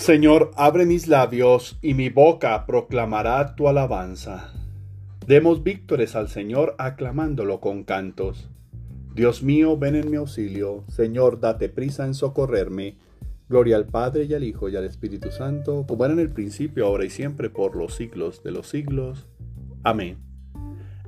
Señor, abre mis labios y mi boca proclamará tu alabanza. Demos víctores al Señor aclamándolo con cantos. Dios mío, ven en mi auxilio. Señor, date prisa en socorrerme. Gloria al Padre y al Hijo y al Espíritu Santo, como era en el principio, ahora y siempre, por los siglos de los siglos. Amén.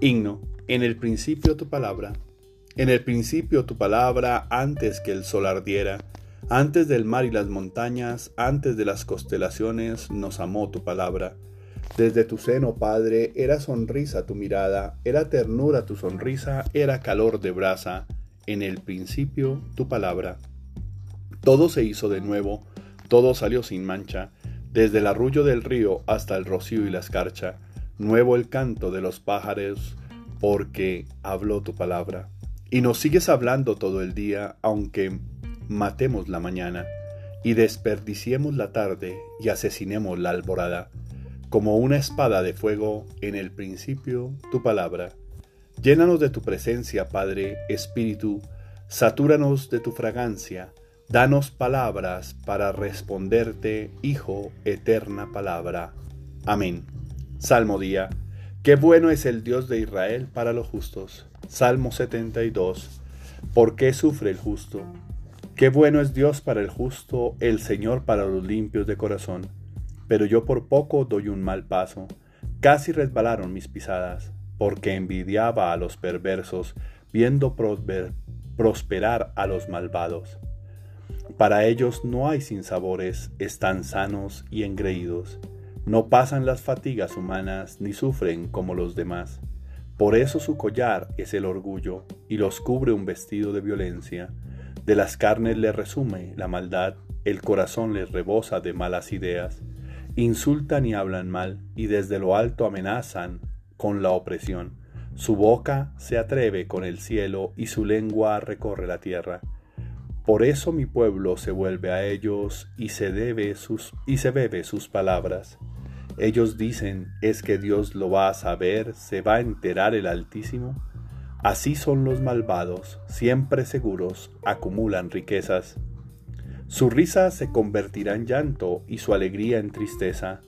Himno. En el principio tu palabra. En el principio tu palabra, antes que el sol ardiera antes del mar y las montañas, antes de las constelaciones, nos amó tu palabra. Desde tu seno, Padre, era sonrisa tu mirada, era ternura tu sonrisa, era calor de brasa. En el principio, tu palabra. Todo se hizo de nuevo, todo salió sin mancha, desde el arrullo del río hasta el rocío y la escarcha. Nuevo el canto de los pájaros, porque habló tu palabra. Y nos sigues hablando todo el día, aunque matemos la mañana, y desperdiciemos la tarde y asesinemos la alborada, como una espada de fuego en el principio tu palabra. Llénanos de tu presencia, Padre, Espíritu, satúranos de tu fragancia, danos palabras para responderte, Hijo, eterna palabra. Amén. Salmo día. Qué bueno es el Dios de Israel para los justos. Salmo 72. ¿Por qué sufre el justo? Qué bueno es Dios para el justo, el Señor para los limpios de corazón. Pero yo por poco doy un mal paso. Casi resbalaron mis pisadas, porque envidiaba a los perversos, viendo prosperar a los malvados. Para ellos no hay sinsabores, están sanos y engreídos. No pasan las fatigas humanas ni sufren como los demás. Por eso su collar es el orgullo y los cubre un vestido de violencia de las carnes le resume la maldad, el corazón les rebosa de malas ideas. Insultan y hablan mal, y desde lo alto amenazan con la opresión. Su boca se atreve con el cielo y su lengua recorre la tierra. Por eso mi pueblo se vuelve a ellos y se debe sus y se bebe sus palabras. Ellos dicen, ¿es que Dios lo va a saber? ¿Se va a enterar el Altísimo? Así son los malvados, siempre seguros, acumulan riquezas. Su risa se convertirá en llanto y su alegría en tristeza.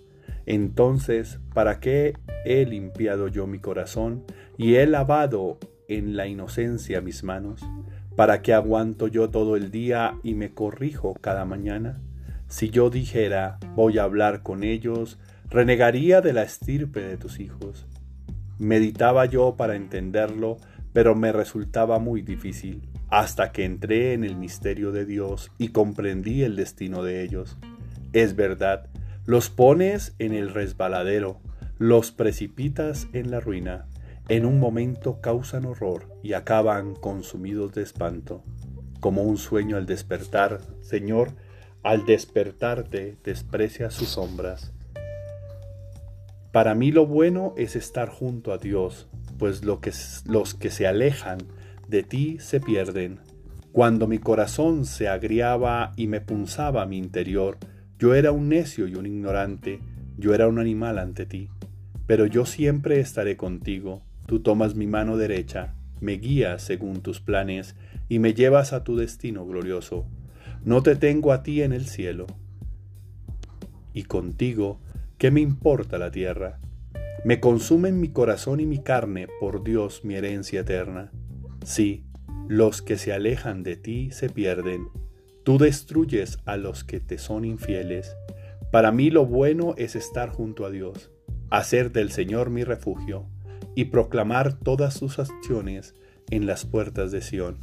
Entonces, ¿para qué he limpiado yo mi corazón y he lavado en la inocencia mis manos? ¿Para qué aguanto yo todo el día y me corrijo cada mañana? Si yo dijera, voy a hablar con ellos, renegaría de la estirpe de tus hijos. Meditaba yo para entenderlo, pero me resultaba muy difícil, hasta que entré en el misterio de Dios y comprendí el destino de ellos. Es verdad, los pones en el resbaladero, los precipitas en la ruina, en un momento causan horror y acaban consumidos de espanto. Como un sueño al despertar, Señor, al despertarte desprecia sus sombras. Para mí lo bueno es estar junto a Dios, pues los que se alejan de ti se pierden. Cuando mi corazón se agriaba y me punzaba mi interior, yo era un necio y un ignorante, yo era un animal ante ti. Pero yo siempre estaré contigo, tú tomas mi mano derecha, me guías según tus planes y me llevas a tu destino glorioso. No te tengo a ti en el cielo. Y contigo, ¿qué me importa la tierra? Me consumen mi corazón y mi carne, por Dios mi herencia eterna. Sí, los que se alejan de ti se pierden. Tú destruyes a los que te son infieles. Para mí lo bueno es estar junto a Dios, hacer del Señor mi refugio y proclamar todas sus acciones en las puertas de Sión.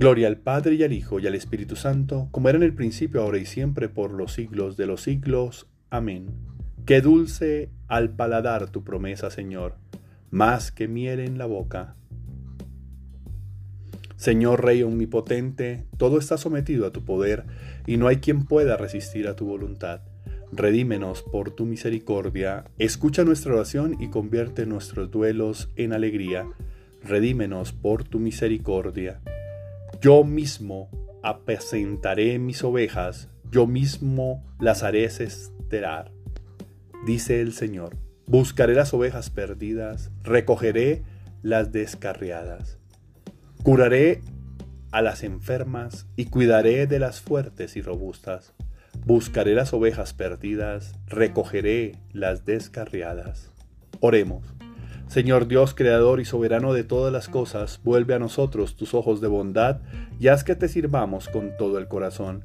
Gloria al Padre y al Hijo y al Espíritu Santo, como era en el principio, ahora y siempre, por los siglos de los siglos. Amén. Qué dulce al paladar tu promesa, Señor, más que miel en la boca. Señor Rey omnipotente, todo está sometido a tu poder, y no hay quien pueda resistir a tu voluntad. Redímenos por tu misericordia, escucha nuestra oración y convierte nuestros duelos en alegría. Redímenos por tu misericordia. Yo mismo apacentaré mis ovejas, yo mismo las haré dice el Señor. Buscaré las ovejas perdidas, recogeré las descarriadas. Curaré a las enfermas y cuidaré de las fuertes y robustas. Buscaré las ovejas perdidas, recogeré las descarriadas. Oremos. Señor Dios, Creador y Soberano de todas las cosas, vuelve a nosotros tus ojos de bondad y haz que te sirvamos con todo el corazón,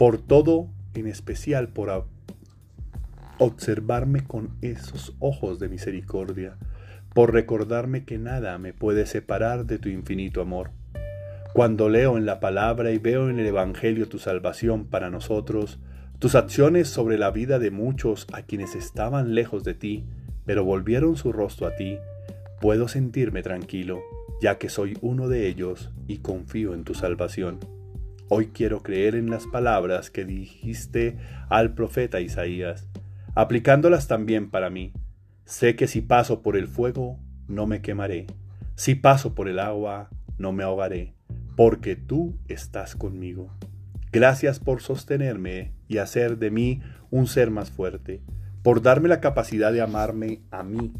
por todo, en especial por observarme con esos ojos de misericordia, por recordarme que nada me puede separar de tu infinito amor. Cuando leo en la palabra y veo en el Evangelio tu salvación para nosotros, tus acciones sobre la vida de muchos a quienes estaban lejos de ti, pero volvieron su rostro a ti, puedo sentirme tranquilo, ya que soy uno de ellos y confío en tu salvación. Hoy quiero creer en las palabras que dijiste al profeta Isaías, aplicándolas también para mí. Sé que si paso por el fuego, no me quemaré. Si paso por el agua, no me ahogaré, porque tú estás conmigo. Gracias por sostenerme y hacer de mí un ser más fuerte, por darme la capacidad de amarme a mí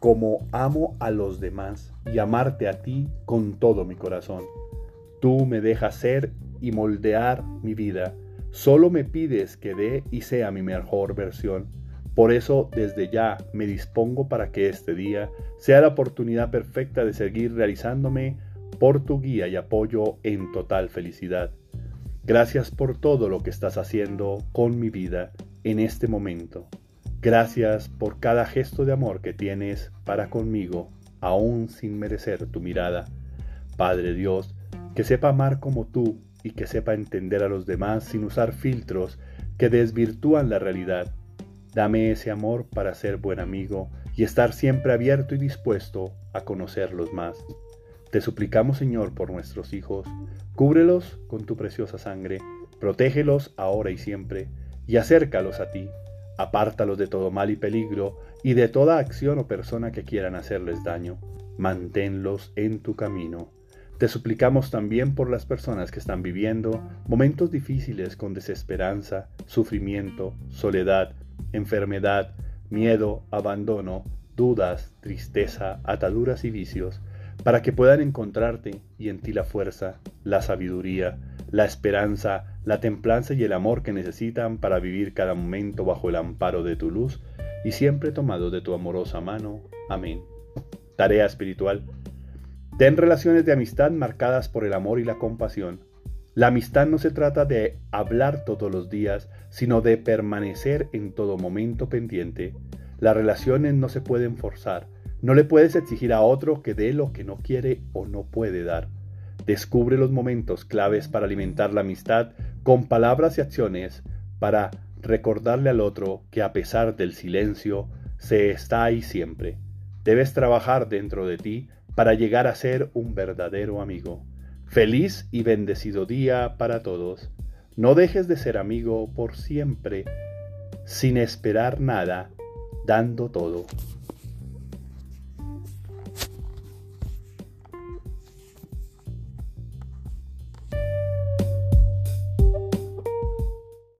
como amo a los demás y amarte a ti con todo mi corazón. Tú me dejas ser y moldear mi vida. Solo me pides que dé y sea mi mejor versión. Por eso desde ya me dispongo para que este día sea la oportunidad perfecta de seguir realizándome por tu guía y apoyo en total felicidad. Gracias por todo lo que estás haciendo con mi vida en este momento. Gracias por cada gesto de amor que tienes para conmigo, aún sin merecer tu mirada. Padre Dios, que sepa amar como tú y que sepa entender a los demás sin usar filtros que desvirtúan la realidad. Dame ese amor para ser buen amigo y estar siempre abierto y dispuesto a conocerlos más. Te suplicamos, Señor, por nuestros hijos, cúbrelos con tu preciosa sangre, protégelos ahora y siempre, y acércalos a ti Apártalos de todo mal y peligro y de toda acción o persona que quieran hacerles daño. Manténlos en tu camino. Te suplicamos también por las personas que están viviendo momentos difíciles con desesperanza, sufrimiento, soledad, enfermedad, miedo, abandono, dudas, tristeza, ataduras y vicios, para que puedan encontrarte y en ti la fuerza, la sabiduría, la esperanza, la templanza y el amor que necesitan para vivir cada momento bajo el amparo de tu luz y siempre tomado de tu amorosa mano. Amén. Tarea espiritual. Ten relaciones de amistad marcadas por el amor y la compasión. La amistad no se trata de hablar todos los días, sino de permanecer en todo momento pendiente. Las relaciones no se pueden forzar. No le puedes exigir a otro que dé lo que no quiere o no puede dar. Descubre los momentos claves para alimentar la amistad con palabras y acciones para recordarle al otro que a pesar del silencio, se está ahí siempre. Debes trabajar dentro de ti para llegar a ser un verdadero amigo. Feliz y bendecido día para todos. No dejes de ser amigo por siempre, sin esperar nada, dando todo.